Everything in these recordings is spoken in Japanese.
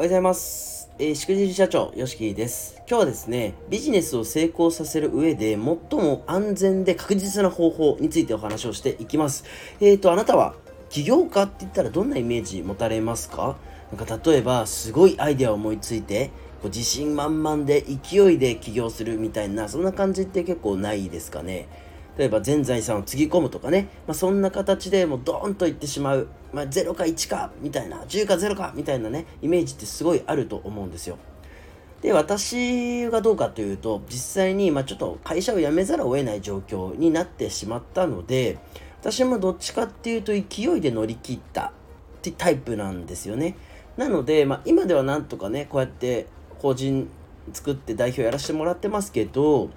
おはようございます。えー、しくじり社長、よしきです。今日はですね、ビジネスを成功させる上で最も安全で確実な方法についてお話をしていきます。えっ、ー、と、あなたは起業家って言ったらどんなイメージ持たれますか？なんか例えば、すごいアイデアを思いついて、こう自信満々で勢いで起業するみたいな、そんな感じって結構ないですかね？例えば全財産をつぎ込むとかね、まあ、そんな形でもうドーンといってしまう、まあ、0か1かみたいな。10か0かみたいなね。イメージってすごいあると思うんですよ。で私がどうかというと実際に、まあ、ちょっと会社を辞めざるを得ない状況になってしまったので私もどっちかっていうと勢いで乗り切ったってタイプなんですよね。なので、まあ、今ではなんとかねこうやって法人作って代表やらせてもらってますけどやっ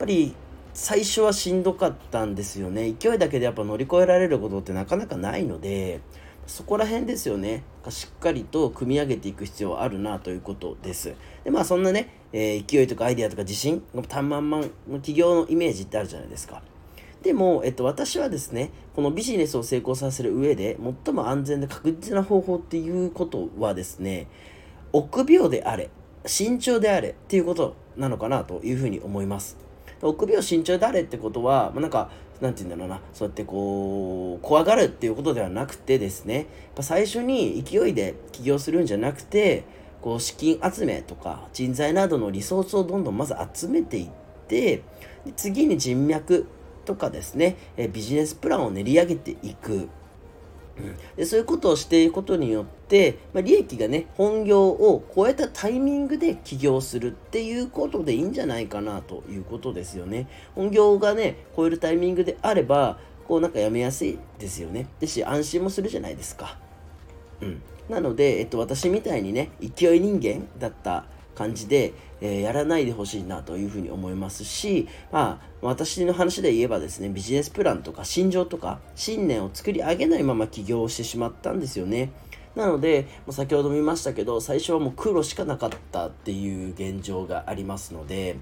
ぱり最初はしんどかったんですよね。勢いだけでやっぱ乗り越えられることってなかなかないのでそこら辺ですよね。しっかりと組み上げていく必要はあるなということです。でまあそんなね、えー、勢いとかアイデアとか自信たんまんまんの企業のイメージってあるじゃないですか。でも、えっと、私はですね、このビジネスを成功させる上で、最も安全で確実な方法っていうことはですね、臆病であれ、慎重であれっていうことなのかなというふうに思います。臆病慎重であれってことは、まあ、なんか、なんて言うんだろうな、そうやってこう、怖がるっていうことではなくてですね、やっぱ最初に勢いで起業するんじゃなくて、こう、資金集めとか、人材などのリソースをどんどんまず集めていって、次に人脈とかですね、えビジネスプランを練り上げていく。でそういうことをしていくことによって、まあ、利益がね本業を超えたタイミングで起業するっていうことでいいんじゃないかなということですよね。本業がね超えるタイミングであればこうなんかやめやすいですよね。ですし安心もするじゃないですか。うん。なので、えっと、私みたいにね勢い人間だった感じで、えー、やらないでほしいなというふうに思いますし、まあ、私の話で言えばですね、ビジネスプランとか心情とか信念を作り上げないまま起業をしてしまったんですよね。なので、先ほど見ましたけど、最初はもう苦労しかなかったっていう現状がありますので、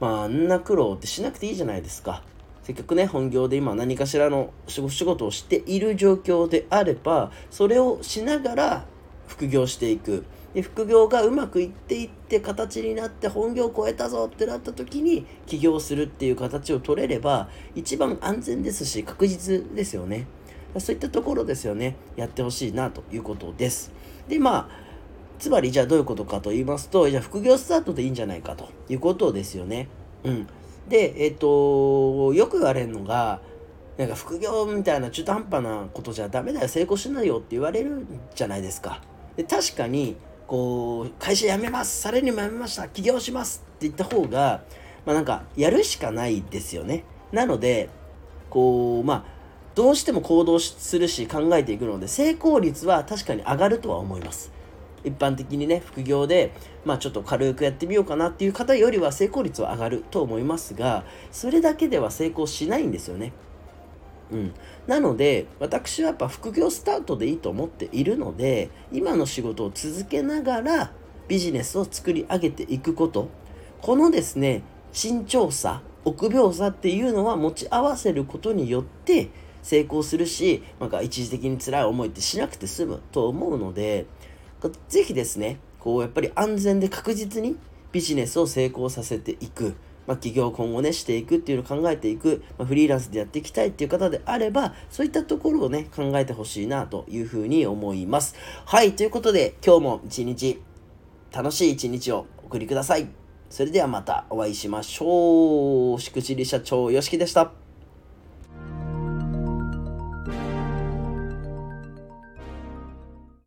まあ、あんな苦労ってしなくていいじゃないですか。せっかくね、本業で今何かしらの仕事をしている状況であれば、それをしながら副業していく。で副業がうまくいっていって形になって本業を超えたぞってなった時に起業するっていう形を取れれば一番安全ですし確実ですよね。そういったところですよね。やってほしいなということです。でまあつまりじゃあどういうことかと言いますとじゃあ副業スタートでいいんじゃないかということですよね。うん。でえっ、ー、とよく言われるのがなんか副業みたいな中途半端なことじゃダメだよ成功しないよって言われるじゃないですか。で確かにこう会社辞めますサラリーマン辞めました起業しますって言った方がまあなんかやるしかないですよね。なのでこうまあどうしても行動するし考えていくので成功率は確かに上がるとは思います。一般的にね副業でまあちょっと軽くやってみようかなっていう方よりは成功率は上がると思いますがそれだけでは成功しないんですよね。うん、なので私はやっぱ副業スタートでいいと思っているので今の仕事を続けながらビジネスを作り上げていくこと。このですね慎重さ臆病さっていうのは持ち合わせることによって成功するしなんか一時的に辛い思いってしなくて済むと思うので是非ですねこうやっぱり安全で確実にビジネスを成功させていく。まあ、起業今後ね、していくっていうのを考えていく、まあ、フリーランスでやっていきたいっていう方であれば、そういったところをね、考えてほしいなというふうに思います。はい、ということで、今日も一日、楽しい一日をお送りください。それではまたお会いしましょう。しくじり社長、よしきでした。